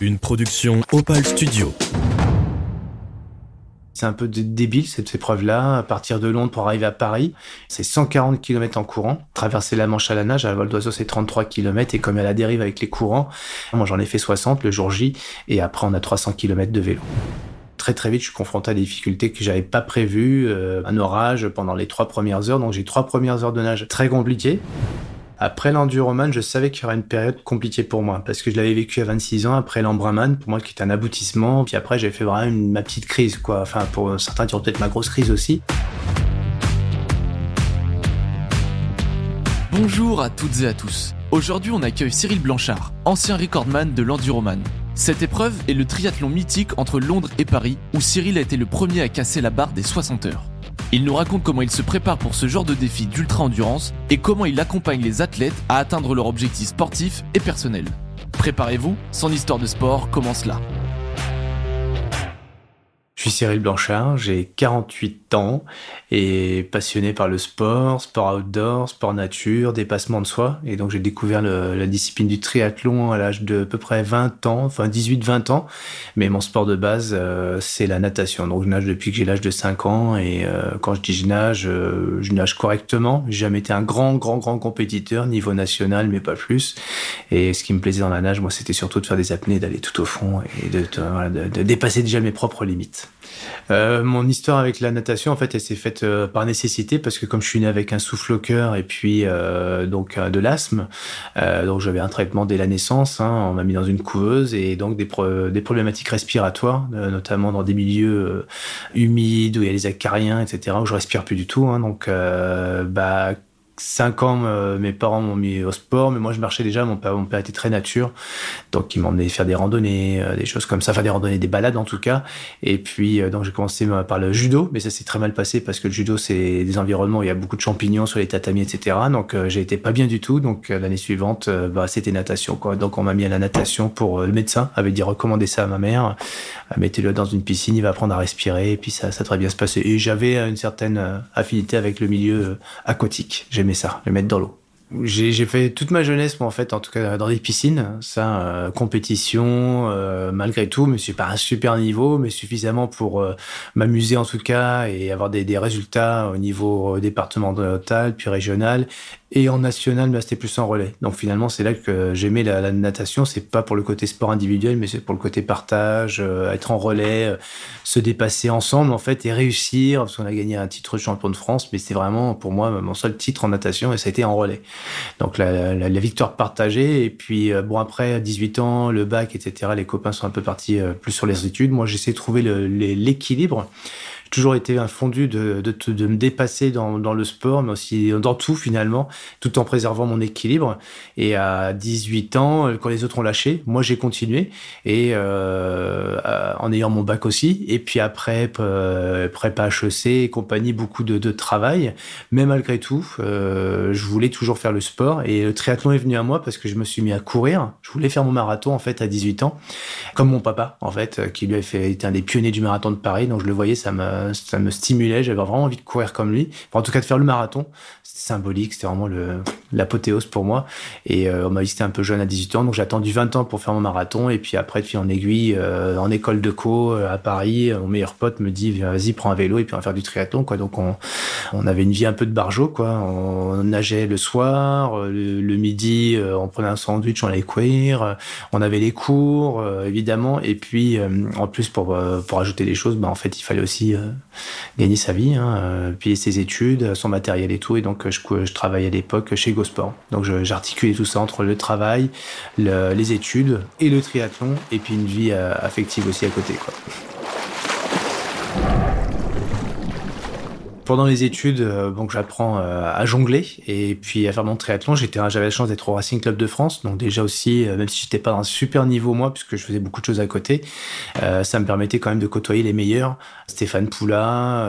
Une production Opal Studio. C'est un peu débile cette épreuve-là, à partir de Londres pour arriver à Paris. C'est 140 km en courant. Traverser la Manche à la nage, à vol d'oiseau, c'est 33 km. Et comme a la dérive avec les courants, moi j'en ai fait 60 le jour J. Et après, on a 300 km de vélo très très vite, je suis confronté à des difficultés que j'avais pas prévues, euh, un orage pendant les trois premières heures. Donc j'ai trois premières heures de nage très compliquées. Après l'enduroman, je savais qu'il y aurait une période compliquée pour moi parce que je l'avais vécu à 26 ans après l'embraman, pour moi qui était un aboutissement. Puis après, j'ai fait vraiment ma petite crise, quoi. Enfin, pour certains, diront peut-être ma grosse crise aussi. Bonjour à toutes et à tous. Aujourd'hui, on accueille Cyril Blanchard, ancien recordman de l'enduroman. Cette épreuve est le triathlon mythique entre Londres et Paris où Cyril a été le premier à casser la barre des 60 heures. Il nous raconte comment il se prépare pour ce genre de défi d'ultra-endurance et comment il accompagne les athlètes à atteindre leurs objectifs sportifs et personnels. Préparez-vous, son histoire de sport commence là. Je suis Cyril Blanchard, j'ai 48 ans et passionné par le sport, sport outdoor, sport nature, dépassement de soi. Et donc j'ai découvert la discipline du triathlon à l'âge de à peu près 20 ans, enfin 18-20 ans. Mais mon sport de base, euh, c'est la natation. Donc je nage depuis que j'ai l'âge de 5 ans et euh, quand je dis je nage, euh, je nage correctement. J'ai jamais été un grand, grand, grand compétiteur, niveau national, mais pas plus. Et ce qui me plaisait dans la nage, moi, c'était surtout de faire des apnées, d'aller tout au fond et de, de dépasser déjà mes propres limites. Euh, mon histoire avec la natation, en fait, elle s'est faite euh, par nécessité parce que comme je suis né avec un souffle au cœur et puis euh, donc de l'asthme, donc j'avais un traitement dès la naissance. Hein, on m'a mis dans une couveuse et donc des, problématiques respiratoires, notamment dans des milieux humides où il y a les acariens, etc., où je respire plus du tout. Hein, donc, bah 5 ans, euh, mes parents m'ont mis au sport, mais moi je marchais déjà. Mon père, était très nature, donc il m'emmenait faire des randonnées, euh, des choses comme ça, faire des randonnées, des balades en tout cas. Et puis euh, donc j'ai commencé par le judo, mais ça s'est très mal passé parce que le judo c'est des environnements où il y a beaucoup de champignons sur les tatamis, etc. Donc j'ai été pas bien du tout. Donc l'année suivante, bah, c'était natation. Donc on m'a mis à la natation pour le médecin avait dit recommander ça à ma mère. Mettez-le dans une piscine, il va apprendre à respirer, et puis ça, ça très bien se passer. Et j'avais une certaine affinité avec le milieu aquatique ça, le mettre dans l'eau. J'ai fait toute ma jeunesse, moi, en fait, en tout cas dans des piscines. Ça, euh, compétition, euh, malgré tout, mais c'est pas un super niveau, mais suffisamment pour euh, m'amuser en tout cas et avoir des, des résultats au niveau départemental, puis régional, et en national, mais c'était plus en relais. Donc finalement, c'est là que j'aimais la, la, natation. C'est pas pour le côté sport individuel, mais c'est pour le côté partage, être en relais, se dépasser ensemble en fait et réussir. Parce qu'on a gagné un titre de champion de France, mais c'était vraiment pour moi mon seul titre en natation et ça a été en relais. Donc la, la, la victoire partagée. Et puis euh, bon après à 18 ans, le bac, etc. Les copains sont un peu partis euh, plus sur les études. Moi j'essaie de trouver l'équilibre toujours été un fondu de, de, de me dépasser dans, dans, le sport, mais aussi dans tout finalement, tout en préservant mon équilibre. Et à 18 ans, quand les autres ont lâché, moi j'ai continué et euh, en ayant mon bac aussi. Et puis après euh, prépa HEC et compagnie, beaucoup de, de travail. Mais malgré tout, euh, je voulais toujours faire le sport et le triathlon est venu à moi parce que je me suis mis à courir. Je voulais faire mon marathon en fait à 18 ans, comme mon papa en fait, qui lui a fait était un des pionniers du marathon de Paris. Donc je le voyais, ça me ça me stimulait, j'avais vraiment envie de courir comme lui. en tout cas, de faire le marathon, symbolique, c'était vraiment l'apothéose pour moi. Et euh, on m'a dit c'était un peu jeune à 18 ans, donc j'ai attendu 20 ans pour faire mon marathon. Et puis après, de fil en aiguille, euh, en école de co euh, à Paris, mon meilleur pote me dit vas-y, prends un vélo et puis on va faire du triathlon. Quoi. Donc on, on avait une vie un peu de barjot, quoi. On nageait le soir, le, midi, on prenait un sandwich, on allait courir. On avait les cours, évidemment. Et puis en plus, pour, pour ajouter des choses, bah, en fait, il fallait aussi gagner sa vie, hein, payer ses études, son matériel et tout. Et donc, je, je travaillais à l'époque chez GoSport. Donc, j'articulais tout ça entre le travail, les études et le triathlon, et puis une vie euh, affective aussi à côté. Pendant les études, euh, donc j'apprends euh, à jongler et puis à faire mon triathlon. J'étais, j'avais la chance d'être au Racing Club de France, donc déjà aussi, euh, même si j'étais pas dans un super niveau moi, puisque je faisais beaucoup de choses à côté, ça me permettait quand même de côtoyer les meilleurs, Stéphane Poula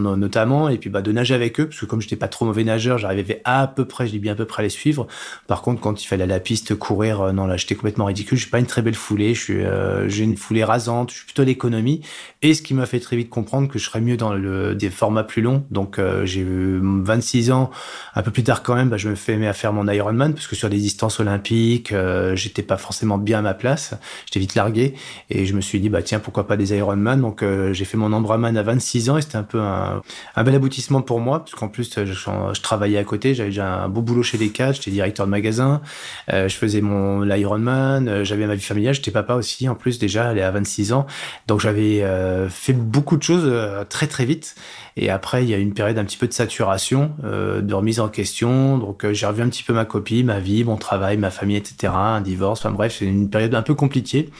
notamment, et puis bah de nager avec eux, parce que comme j'étais pas trop mauvais nageur, j'arrivais à peu près, je dis bien à peu près à les suivre. Par contre, quand il fallait à la piste courir, non là, j'étais complètement ridicule. J'ai pas une très belle foulée, je suis, j'ai une foulée rasante, je suis plutôt l'économie, et ce qui m'a fait très vite comprendre que je serais mieux dans le, des formats plus long. Donc j'ai eu 26 ans, un peu plus tard quand même, bah, je me fais à faire mon Ironman parce que sur des distances olympiques, j'étais pas forcément bien à ma place. J'étais vite largué et je me suis dit bah tiens pourquoi pas des Ironman? Donc j'ai fait mon Ambraman à 26 ans et c'était un peu un, bel aboutissement pour moi parce qu'en plus je, travaillais à côté, j'avais déjà un beau boulot chez Decathlon, j'étais directeur de magasin, je faisais mon l'Ironman, j'avais ma vie familiale, j'étais papa aussi en plus déjà, elle est à 26 ans. Donc j'avais euh, fait beaucoup de choses euh, très très vite. Et après, il y a une période un petit peu de saturation, euh, de remise en question. Donc j'ai revu un petit peu ma copie, ma vie, mon travail, ma famille, etc. Un divorce. Enfin bref, c'est une période un peu compliquée.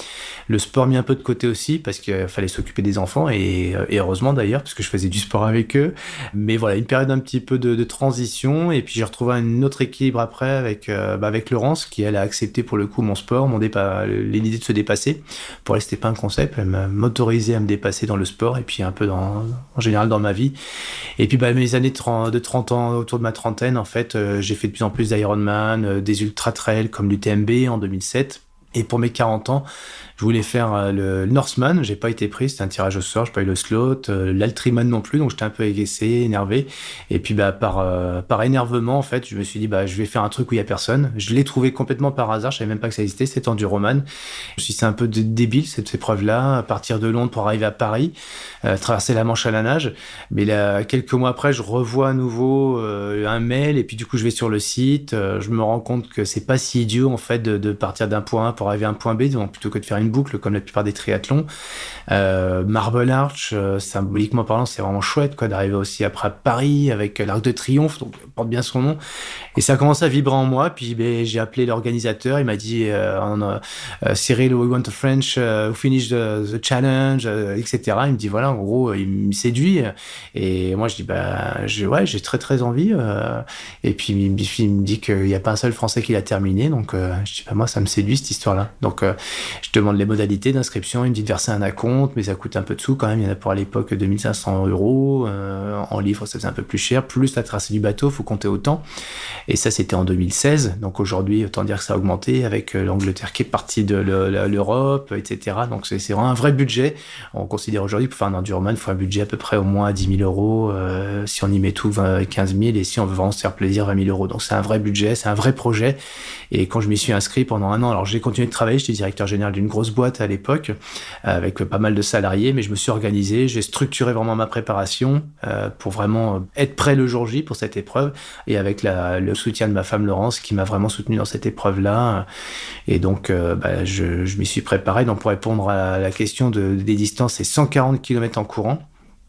Le sport mis un peu de côté aussi parce qu'il fallait s'occuper des enfants et, heureusement d'ailleurs parce que je faisais du sport avec eux. Mais voilà, une période un petit peu de, transition. Et puis j'ai retrouvé un autre équilibre après avec bah, avec Laurence qui elle a accepté pour le coup mon sport, mon départ, l'idée de se dépasser. Pour elle, c'était pas un concept. Elle m'autorisait à me dépasser dans le sport et puis un peu en général dans ma vie. Et puis, bah, mes années de 30, de 30 ans, autour de ma trentaine, en fait, euh, j'ai fait de plus en plus d'Ironman, euh, des ultra trails comme l'UTMB en 2007. Et pour mes 40 ans, je voulais faire euh, le Northman, j'ai pas été pris, c'était un tirage au sort, j'ai pas eu le slot, euh, l'Altriman non plus, donc j'étais un peu agacé, énervé. Et puis bah par euh, par énervement en fait, je me suis dit bah je vais faire un truc où il y a personne. Je l'ai trouvé complètement par hasard, je savais même pas que ça existait, c'était Enduroman. Je me suis dit c'est un peu débile cette épreuve là, partir de Londres pour arriver à Paris, traverser la Manche à la nage. Mais là quelques mois après, je revois à nouveau un mail. Et puis du coup je vais sur le site, je me rends compte que c'est pas si idiot en fait de, de partir d'un point A pour arriver à un point B, donc plutôt que de faire une boucle comme la plupart des triathlons. Euh, Marble Arch, euh, symboliquement parlant, c'est vraiment chouette quoi d'arriver aussi après Paris avec l'Arc de Triomphe, donc porte bien son nom. Et ça a commencé à vibrer en moi. Puis ben, j'ai appelé l'organisateur, il m'a dit euh, Cyril, we want a French who finish the, challenge, etc. Il me dit voilà, en gros, il me séduit. Et moi je dis bah je, ouais, j'ai très très envie. et puis il me dit qu'il n'y a pas un seul Français qui l'a terminé, donc je dis bah moi ça me séduit cette histoire-là. Donc je demande les modalités d'inscription. Il me dit de verser un acompte, mais ça coûte un peu de sous quand même. Il y en a pour à l'époque 2500 euros. Euh, en livres, ça faisait un peu plus cher. Plus la tracée du bateau, faut compter autant. Et ça, c'était en 2016. Donc aujourd'hui, autant dire que ça a augmenté avec euh, l'Angleterre qui est partie de l'Europe, etc. Donc c'est vraiment un vrai budget. On considère aujourd'hui pour faire un enduroman, il faut un budget à peu près au moins 10 000 euros. Euh, si on y met tout, 15 000. Et si on veut vraiment se faire plaisir, 20 000 euros. Donc c'est un vrai budget, c'est un vrai projet. Et quand je m'y suis inscrit pendant un an, alors j'ai continué de travailler, j'étais directeur général d'une grosse boîte à l'époque, avec pas mal de salariés, mais je me suis organisé, j'ai structuré vraiment ma préparation euh, pour vraiment être prêt le jour J pour cette épreuve, et avec le soutien de ma femme Laurence qui m'a vraiment soutenu dans cette épreuve-là. Et donc, euh, bah, je, m'y suis préparé. Donc, pour répondre à la question de, des distances, c'est 140 km en courant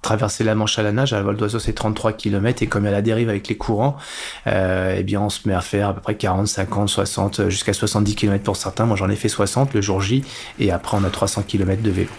traverser la Manche à la nage, à vol d'oiseau c'est 33 km et comme a la dérive avec les courants, euh, eh bien on se met à faire à peu près 40, 50, 60, jusqu'à 70 km pour certains. Moi j'en ai fait 60 le jour J et après on a 300 km de vélo.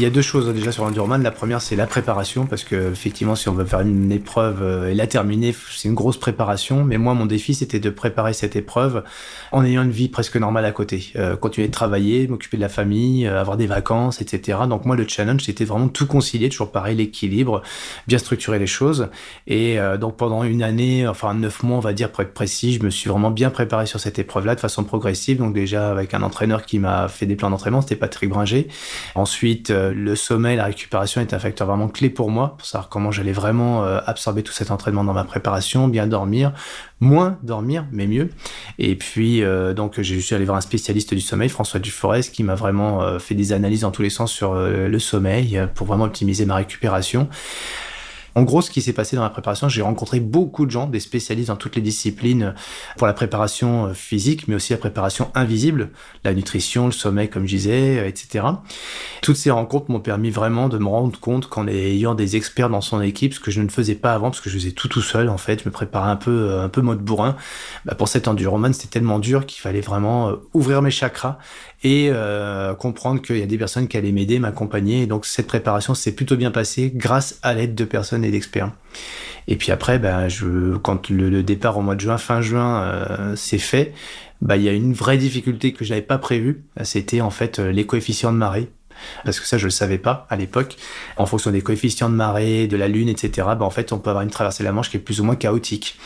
Il y a deux choses déjà sur l'Endurman. La première, c'est la préparation, parce que effectivement, si on veut faire une épreuve euh, et la terminer, c'est une grosse préparation. Mais moi, mon défi, c'était de préparer cette épreuve en ayant une vie presque normale à côté. Euh, continuer de travailler, m'occuper de la famille, euh, avoir des vacances, etc. Donc moi, le challenge, c'était vraiment tout concilier, toujours pareil, l'équilibre, bien structurer les choses. Et donc pendant une année, enfin neuf mois, on va dire pour être précis, je me suis vraiment bien préparé sur cette épreuve-là de façon progressive. Donc déjà avec un entraîneur qui m'a fait des plans d'entraînement, c'était Patrick Bringer. Ensuite, le sommeil, la récupération est un facteur vraiment clé pour moi, pour savoir comment j'allais vraiment euh, absorber tout cet entraînement dans ma préparation, bien dormir, moins dormir, mais mieux. Et puis, euh, donc, j'ai suis allé voir un spécialiste du sommeil, François Duforest, qui m'a vraiment euh, fait des analyses dans tous les sens sur le sommeil pour vraiment optimiser ma récupération. En gros, ce qui s'est passé dans la préparation, j'ai rencontré beaucoup de gens, des spécialistes dans toutes les disciplines pour la préparation euh, physique, mais aussi la préparation invisible, la nutrition, le sommeil, comme je disais, euh, etc. Toutes ces rencontres m'ont permis vraiment de me rendre compte qu'en ayant des experts dans son équipe, ce que je ne faisais pas avant, parce que je faisais tout tout seul, en fait, je me préparais un peu, euh, un peu mode bourrin. Bah, pour cet enduroman, c'était tellement dur qu'il fallait vraiment ouvrir mes chakras et comprendre qu'il y a des personnes qui allaient m'aider, m'accompagner. Donc cette préparation s'est plutôt bien passée grâce à l'aide de personnes et d'experts. Et puis après, ben, je, quand le, départ au mois de juin, fin juin, euh, s'est fait, bah, il y a une vraie difficulté que je n'avais pas prévue. C'était en fait euh, les coefficients de marée. Parce que ça je le savais pas à l'époque. En fonction des coefficients de marée, de la lune, etc. Ben, en fait, on peut avoir une traversée de la Manche qui est plus ou moins chaotique.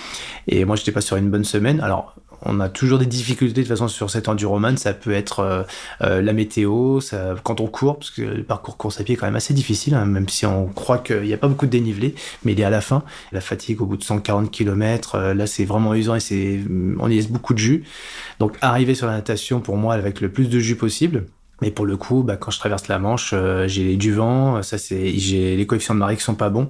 Et moi, j'étais pas sur une bonne semaine. Alors, on a toujours des difficultés de façon sur cet enduroman. Ça peut être euh, euh, la météo, ça, quand on court, parce que le parcours course à pied est quand même assez difficile, hein, même si on croit qu'il n'y a pas beaucoup de dénivelé, mais il est à la fin. La fatigue au bout de 140 km, euh, là c'est vraiment usant et c'est, on y laisse beaucoup de jus. Donc arriver sur la natation pour moi avec le plus de jus possible. Mais pour le coup, bah, quand je traverse la Manche, euh, j'ai du vent, ça c'est, j'ai les coefficients de marée qui sont pas bons,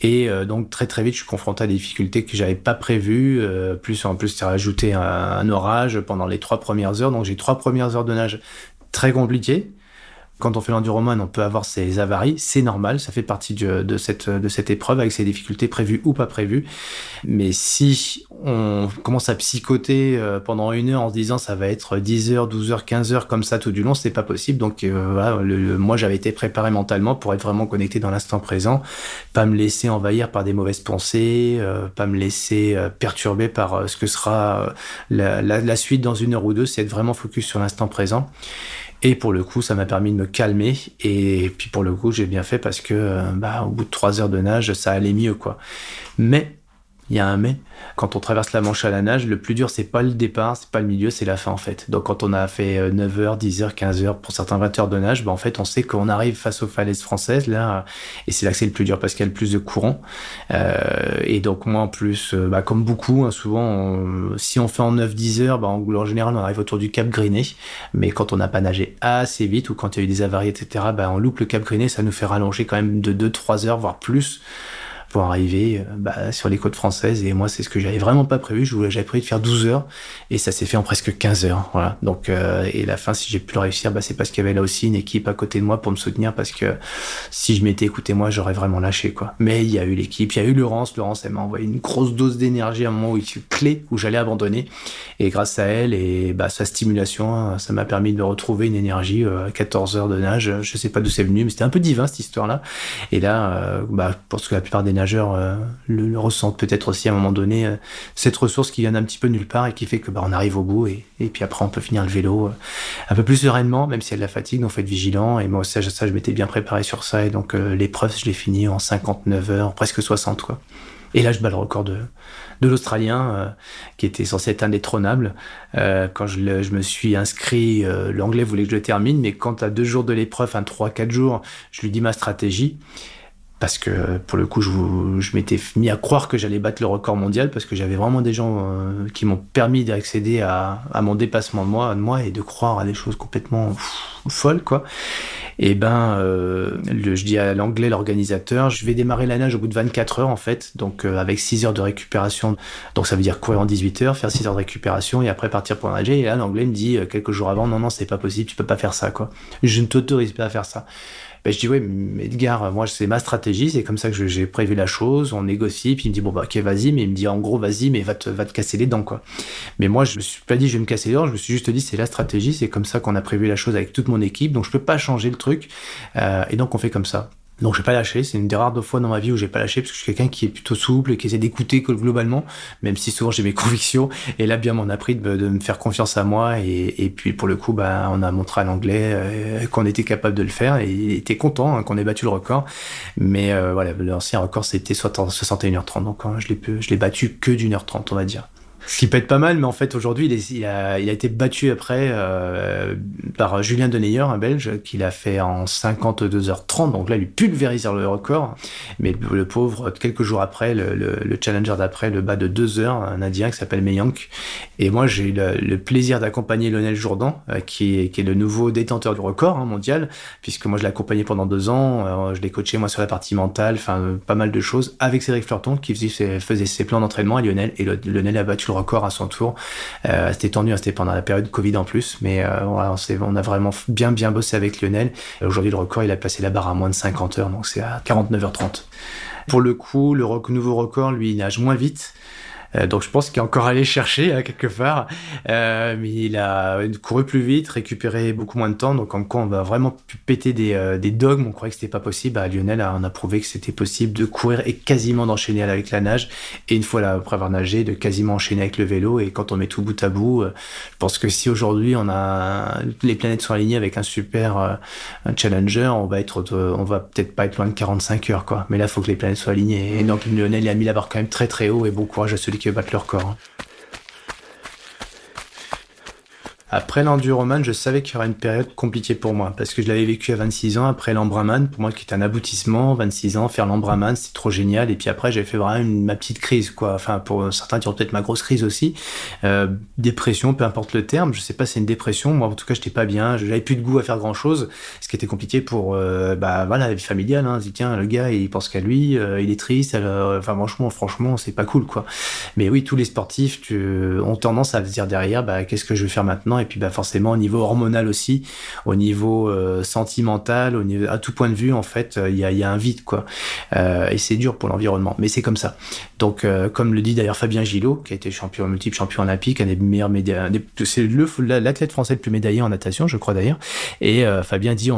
et euh, donc très très vite, je suis confronté à des difficultés que j'avais pas prévues. Euh, plus en plus, c'est rajouté un, un, orage pendant les trois premières heures, donc j'ai trois premières heures de nage très compliquées quand on fait l'enduroman, on peut avoir ces avaries, c'est normal, ça fait partie de, cette, épreuve avec ses difficultés prévues ou pas prévues. Mais si on commence à psychoter euh, pendant une heure en se disant ça va être 10 heures, 12 heures, 15 heures comme ça tout du long, c'est pas possible. Donc euh, moi j'avais été préparé mentalement pour être vraiment connecté dans l'instant présent, pas me laisser envahir par des mauvaises pensées, euh, pas me laisser perturber par ce que sera la, la suite dans une heure ou deux, c'est être vraiment focus sur l'instant présent. Et pour le coup, ça m'a permis de me calmer. Et puis pour le coup, j'ai bien fait parce que, euh, bah, au bout de trois heures de nage, ça allait mieux, quoi. Mais il y a un mais. Quand on traverse la Manche à la nage, le plus dur, c'est pas le départ, c'est pas le milieu, c'est la fin en fait. Donc quand on a fait 9h, 10h, 15h, pour certains 20 heures de nage, bah, en fait, on sait qu'on arrive face aux falaises françaises là, et c'est là que c'est le plus dur parce qu'il y a le plus de courant. Euh, et donc moi en plus, euh, bah, comme beaucoup, hein, souvent, si on fait en 9-10 heures, bah, en, général, on arrive autour du Cap Griné. Mais quand on n'a pas nagé assez vite ou quand il y a eu des avaries, etc., bah, on loupe le Cap Griné, ça nous fait rallonger quand même de 2-3 heures, voire plus pour arriver euh, bah, sur les côtes françaises. Et moi, c'est ce que j'avais vraiment pas prévu. Je j'avais prévu de faire 12 heures et ça s'est fait en presque 15 heures. Voilà. Donc, euh, et la fin, si j'ai pu le réussir, bah, c'est parce qu'il y avait là aussi une équipe à côté de moi pour me soutenir parce que si je m'étais écouté moi, j'aurais vraiment lâché, quoi. Mais il y a eu l'équipe, il y a eu Laurence. Laurence, elle m'a envoyé une grosse dose d'énergie à un moment où clé où j'allais abandonner. Et grâce à elle et bah, sa stimulation, ça m'a permis de retrouver une énergie euh, 14 heures de nage. Je sais pas d'où c'est venu, mais c'était un peu divin cette histoire-là. Et là, euh, bah, parce que la plupart des euh, le, ressentent peut-être aussi à un moment donné euh, cette ressource qui vient d'un petit peu nulle part et qui fait que bah, on arrive au bout et, puis après on peut finir le vélo euh, un peu plus sereinement, même s'il y a de la fatigue, donc faut être vigilant. Et moi ça, ça je m'étais bien préparé sur ça et donc l'épreuve je l'ai fini en 59 heures, presque 60 quoi. Et là, je bats le record de, de l'Australien, qui était censé être indétrônable. Quand je, je, me suis inscrit, l'anglais voulait que je le termine, mais quand à deux jours de l'épreuve, enfin trois, quatre jours, je lui dis ma stratégie parce que pour le coup, je, m'étais mis à croire que j'allais battre le record mondial parce que j'avais vraiment des gens euh, qui m'ont permis d'accéder à, mon dépassement de moi, de moi et de croire à des choses complètement folles, quoi. Et ben, euh, je dis à l'anglais, l'organisateur, je vais démarrer la nage au bout de 24 heures en fait, donc euh, avec 6 heures de récupération. Donc ça veut dire courir en 18 heures, faire 6 heures de récupération et après partir pour nager. Et là, l'anglais me dit quelques jours avant, non, non, c'est pas possible, tu peux pas faire ça, quoi. Je ne t'autorise pas à faire ça. Ben, je dis, oui, Edgar, moi, c'est ma stratégie, c'est comme ça que j'ai prévu la chose, on négocie, puis il me dit, bon, bah, ok, vas-y, mais il me dit, en gros, vas-y, mais va te, va te casser les dents, quoi. Mais moi, je me suis pas dit, je vais me casser les dents, je me suis juste dit, c'est la stratégie, c'est comme ça qu'on a prévu la chose avec toute mon équipe, donc je peux pas changer le truc, euh, et donc on fait comme ça. Donc j'ai pas lâché, c'est une des rares fois dans ma vie où j'ai pas lâché parce que je suis quelqu'un qui est plutôt souple et qui essaie d'écouter globalement, même si souvent j'ai mes convictions. Et là bien m'en a pris de, me faire confiance à moi et, puis pour le coup bah on a montré à l'anglais euh, qu'on était capable de le faire et il était content hein, qu'on ait battu le record. Mais euh, voilà l'ancien record c'était 61h30 donc hein, je l'ai je l'ai battu que d'une heure 30 on va dire. Ce qui peut être pas mal, mais en fait aujourd'hui il, a, été battu après euh, par Julien Deneyer, un Belge, qui l'a fait en 52h30. Donc là, il pulvérise le record. Mais le pauvre, quelques jours après, le, le, le challenger d'après le bat de 2 heures, un Indien qui s'appelle Meyank. Et moi, j'ai eu le, plaisir d'accompagner Lionel Jourdan, euh, qui, est, le nouveau détenteur du record hein, mondial, puisque moi je l'ai accompagné pendant deux ans. Euh, je l'ai coaché moi sur la partie mentale, enfin pas mal de choses, avec Cédric Fleurton qui faisait, faisait ses plans d'entraînement à Lionel. Et Lionel a battu record à son tour. Euh, c'était tendu, hein, c'était pendant la période Covid en plus, mais euh, on, a vraiment bien bossé avec Lionel. Aujourd'hui, le record, il a passé la barre à moins de 50 heures, donc c'est à 49h30. Pour le coup, le nouveau record, lui, il nage moins vite. Euh, donc je pense qu'il est encore allé chercher hein, quelque part. Euh, mais il a couru plus vite, récupéré beaucoup moins de temps. Donc en quoi on va vraiment péter des, euh, des dogmes. On croyait que c'était pas possible. Bah, Lionel a prouvé que c'était possible de courir et quasiment d'enchaîner avec la nage. Et une fois là, après avoir nagé, de quasiment enchaîner avec le vélo. Et quand on met tout bout à bout, je pense que si aujourd'hui on a les planètes sont alignées avec un super challenger, on va être, on va peut-être pas être loin de 45 heures quoi. Mais là, il faut que les planètes soient alignées. Et donc Lionel il a mis la barre quand même très très haut et bon courage à celui qui battre leur corps. Après l'enduroman, je savais qu'il y aurait une période compliquée pour moi parce que je l'avais vécu à 26 ans après l'embraman, pour moi qui est un aboutissement, 26 ans, faire l'embraman, c'est trop génial. Et puis après, j'ai fait vraiment ma petite crise, quoi. Enfin, pour certains, diront peut-être ma grosse crise aussi. Euh, dépression, peu importe le terme. Je sais pas, c'est une dépression. Moi, en tout cas, j'étais pas bien. J'avais plus de goût à faire grand chose, ce qui était compliqué pour, euh, bah voilà, la vie familiale. Hein. Dit tiens, le gars, il pense qu'à lui, euh, il est triste. enfin, franchement, franchement, c'est pas cool, quoi. Mais oui, tous les sportifs ont tendance à se dire derrière, bah qu'est-ce que je vais faire maintenant? Et puis bah forcément au niveau hormonal aussi, au niveau euh, sentimental, au niveau à tout point de vue en fait, il y a, y a, un vide quoi. Euh, et c'est dur pour l'environnement, mais c'est comme ça. Donc euh, comme le dit d'ailleurs Fabien Gillot, qui a été champion multiple champion olympique, un des meilleurs médailles, c'est l'athlète français le plus médaillé en natation, je crois d'ailleurs. Et Fabien dit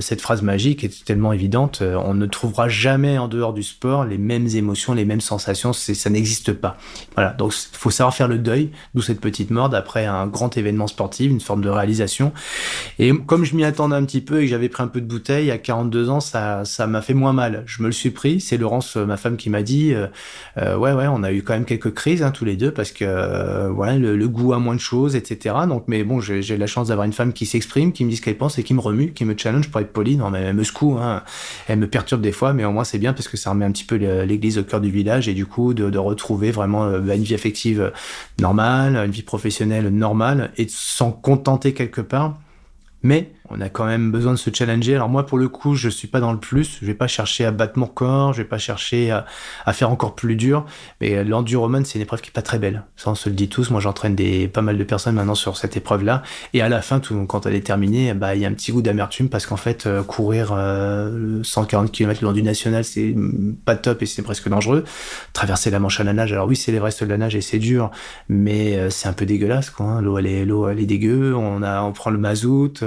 cette phrase magique est tellement évidente, on ne trouvera jamais en dehors du sport les mêmes émotions, les mêmes sensations, ça n'existe pas. Voilà, donc faut savoir faire le deuil, d'où cette petite morde après un grand événement sportif, une forme de réalisation. Et comme je m'y attendais un petit peu et que j'avais pris un peu de bouteille, à 42 ans, ça, ça m'a fait moins mal. Je me le suis pris. C'est Laurence, ma femme, qui m'a dit, euh, euh, ouais, ouais, on a eu quand même quelques crises hein, tous les deux parce que euh, voilà, le, goût à moins de choses, etc. Donc, mais bon, j'ai la chance d'avoir une femme qui s'exprime, qui me dit ce qu'elle pense et qui me remue, qui me challenge pour être poli. Non, mais elle me secoue, hein. elle me perturbe des fois, mais au moins c'est bien parce que ça remet un petit peu l'église au cœur du village et du coup de, de retrouver vraiment une vie affective normale, une vie professionnelle normale et sans contenter quelque part. Mais on a quand même besoin de se challenger. Alors moi, pour le coup, je suis pas dans le plus. Je vais pas chercher à battre mon corps, je vais pas chercher à, faire encore plus dur. Mais l'enduroman, c'est une épreuve qui est pas très belle. Ça, on se le dit tous. Moi, j'entraîne des pas mal de personnes maintenant sur cette épreuve-là. Et à la fin, tout, quand elle est terminée, bah, il y a un petit goût d'amertume parce qu'en fait, euh, courir 140 euh, km le long du national, c'est pas top et c'est presque dangereux. Traverser la Manche à la nage, alors oui, c'est l'Everest de la nage et c'est dur, mais euh, c'est un peu dégueulasse, quoi. Hein. L'eau, elle est, l'eau, elle est dégueu. On a, on prend le mazout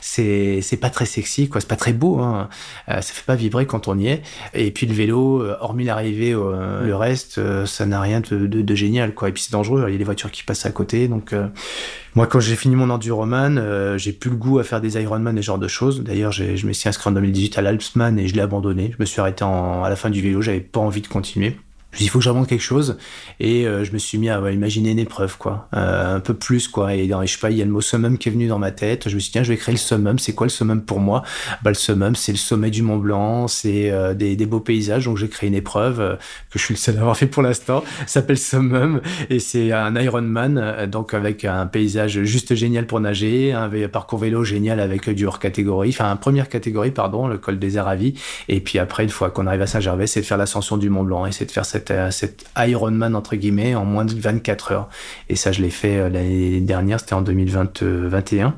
c'est c'est pas très sexy quoi. C'est pas très beau hein. Euh, ça fait pas vibrer quand on y est. Et puis le vélo euh, hormis l'arrivée euh, le reste ça n'a rien de, de, génial quoi. Et puis c'est dangereux il y a des voitures qui passent à côté donc moi quand j'ai fini mon enduroman j'ai plus le goût à faire des Ironman et ce genre de choses. D'ailleurs je me suis inscrit en 2018 à l'Alpsman et je l'ai abandonné. Je me suis arrêté à la fin du vélo j'avais pas envie de continuer je il faut que j'invente quelque chose. Et euh, je me suis mis à imaginer une épreuve quoi. Euh, un peu plus quoi. Et dans je sais pas il y a le mot summum qui est venu dans ma tête. Je me suis dit tiens je vais créer le summum. C'est quoi le summum pour moi? Bah le summum c'est le sommet du Mont Blanc. C'est euh, des, des, beaux paysages. Donc j'ai créé une épreuve que je suis le seul à avoir fait pour l'instant. S'appelle summum. Et c'est un Ironman donc avec un paysage juste génial pour nager un parcours vélo génial avec du hors catégorie enfin première catégorie pardon le col des Aravis. Et puis après une fois qu'on arrive à Saint-Gervais c'est de faire l'ascension du Mont Blanc et c'est de faire cette cet, Ironman entre guillemets en moins de 24 heures. Et ça, je l'ai fait euh, l'année dernière, c'était en 2021.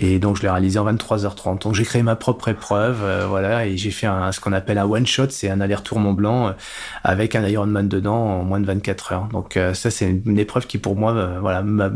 Et donc je l'ai réalisé en 23h30. Donc j'ai créé ma propre épreuve, euh, voilà, et j'ai fait ce qu'on appelle un one shot, c'est un aller-retour Mont Blanc euh, avec un Ironman dedans en moins de 24 heures. Donc ça c'est une, épreuve qui pour moi, voilà, me,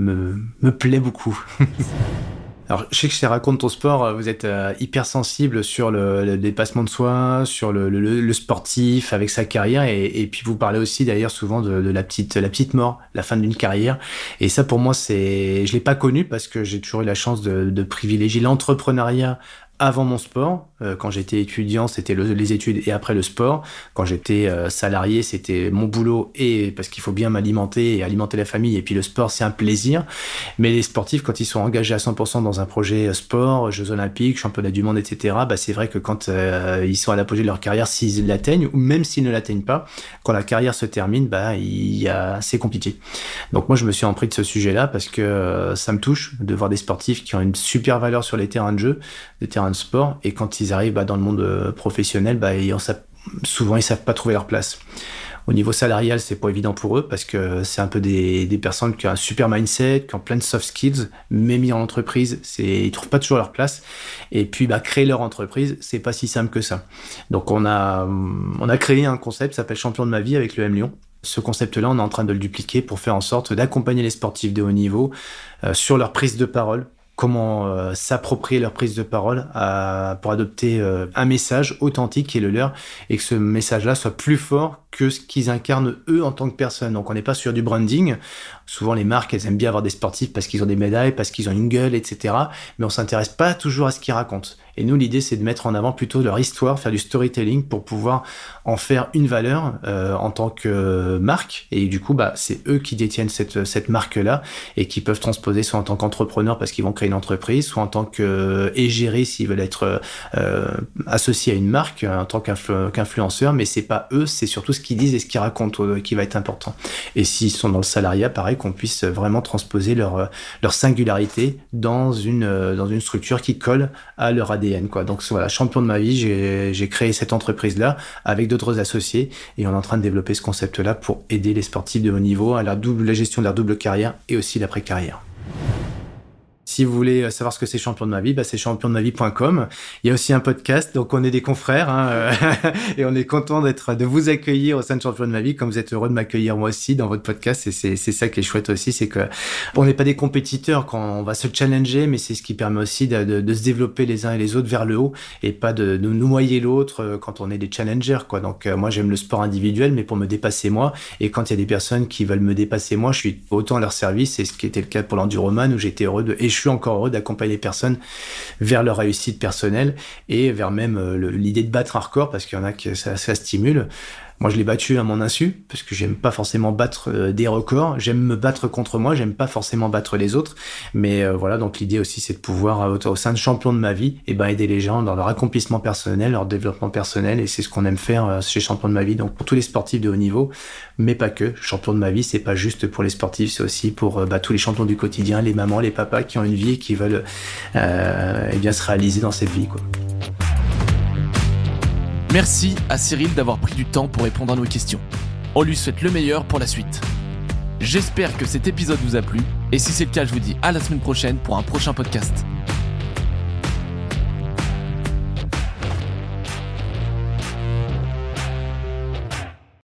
me plaît beaucoup. Alors, je sais que chez Raconte ton sport, euh, vous êtes euh, hyper sensible sur le, dépassement de soi, sur le, sportif avec sa carrière, et, puis vous parlez aussi d'ailleurs souvent de, la petite la petite mort, la fin d'une carrière. Et ça, pour moi, c'est je l'ai pas connu parce que j'ai toujours eu la chance de, de privilégier l'entrepreneuriat avant mon sport. Euh, quand j'étais étudiant, c'était les études et après le sport. Quand j'étais euh, salarié, c'était mon boulot et parce qu'il faut bien m'alimenter et alimenter la famille. Et puis le sport, c'est un plaisir. Mais les sportifs, quand ils sont engagés à 100% dans un projet euh, sport, Jeux Olympiques, Championnat du Monde, etc., bah, c'est vrai que quand ils sont à l'apogée de leur carrière, s'ils l'atteignent ou même s'ils ne l'atteignent pas, quand la carrière se termine, bah, c'est compliqué. Donc moi, je me suis empris de ce sujet-là parce que ça me touche de voir des sportifs qui ont une super valeur sur les terrains de jeu, des terrains de sport. Et quand ils arrivent bah, dans le monde euh, professionnel, bah, ils, souvent ils savent pas trouver leur place. Au niveau salarial, c'est pas évident pour eux parce que c'est un peu des, personnes qui ont un super mindset, qui ont plein de soft skills, mais mis en entreprise, c'est ils trouvent pas toujours leur place. Et puis bah, créer leur entreprise, c'est pas si simple que ça. Donc on a créé un concept s'appelle Champion de ma vie avec le M Lyon Ce concept-là, on est en train de le dupliquer pour faire en sorte d'accompagner les sportifs de haut niveau euh, sur leur prise de parole, comment euh, s'approprier leur prise de parole pour adopter euh, un message authentique qui est le leur et que ce message-là soit plus fort que ce qu'ils incarnent eux en tant que personne. Donc on n'est pas sur du branding. Souvent les marques, elles aiment bien avoir des sportifs parce qu'ils ont des médailles, parce qu'ils ont une gueule, etc. Mais on s'intéresse pas toujours à ce qu'ils racontent. Et nous, l'idée, c'est de mettre en avant plutôt leur histoire, faire du storytelling pour pouvoir en faire une valeur euh, en tant que marque. Et du coup, bah, c'est eux qui détiennent cette, cette marque-là et qui peuvent transposer soit en tant qu'entrepreneur parce qu'ils vont créer une entreprise, soit en tant qu'égérie s'ils veulent être euh, associés à une marque, en tant qu'influenceur. Mais c'est pas eux, c'est surtout ce qu'ils disent et ce qu'ils racontent euh, qui va être important. Et s'ils sont dans le salariat, pareil, qu'on puisse vraiment transposer leur, leur singularité dans une, dans une structure qui colle à leur ADN. Quoi. Donc voilà, champion de ma vie, j'ai créé cette entreprise-là avec d'autres associés et on est en train de développer ce concept-là pour aider les sportifs de haut niveau à la, double, la gestion de leur double carrière et aussi l'après-carrière. Si vous voulez savoir ce que c'est champion de ma vie, bah c'est championnemavie.com. Il y a aussi un podcast, donc on est des confrères hein, euh, et on est content d'être de vous accueillir au sein de champion de ma vie, comme vous êtes heureux de m'accueillir moi aussi dans votre podcast. Et c'est ça qui est chouette aussi, c'est que on n'est pas des compétiteurs quand on va se challenger, mais c'est ce qui permet aussi de, de, se développer les uns et les autres vers le haut et pas de, nous noyer l'autre euh, quand on est des challengers quoi. Donc euh, moi j'aime le sport individuel, mais pour me dépasser moi. Et quand il y a des personnes qui veulent me dépasser moi, je suis autant à leur service. C'est ce qui était le cas pour l'enduroman où j'étais heureux de je encore heureux d'accompagner les personnes vers leur réussite personnelle et vers même euh, l'idée de battre un record parce qu'il y en a que ça stimule. Moi, je l'ai battu à mon insu, parce que j'aime pas forcément battre euh, des records. J'aime me battre contre moi, j'aime pas forcément battre les autres. Mais euh, voilà, donc l'idée aussi, c'est de pouvoir, euh, au sein de champion de ma vie, et eh ben, aider les gens dans leur accomplissement personnel, leur développement personnel. Et c'est ce qu'on aime faire chez Champion de ma vie. Donc pour tous les sportifs de haut niveau, mais pas que. Champion de ma vie, c'est pas juste pour les sportifs, c'est aussi pour bah, tous les champions du quotidien, les mamans, les papas qui ont une vie et qui veulent eh bien se réaliser dans cette vie. Quoi. Merci à Cyril d'avoir pris du temps pour répondre à nos questions. On lui souhaite le meilleur pour la suite. J'espère que cet épisode vous a plu, et si c'est le cas, je vous dis à la semaine prochaine pour un prochain podcast.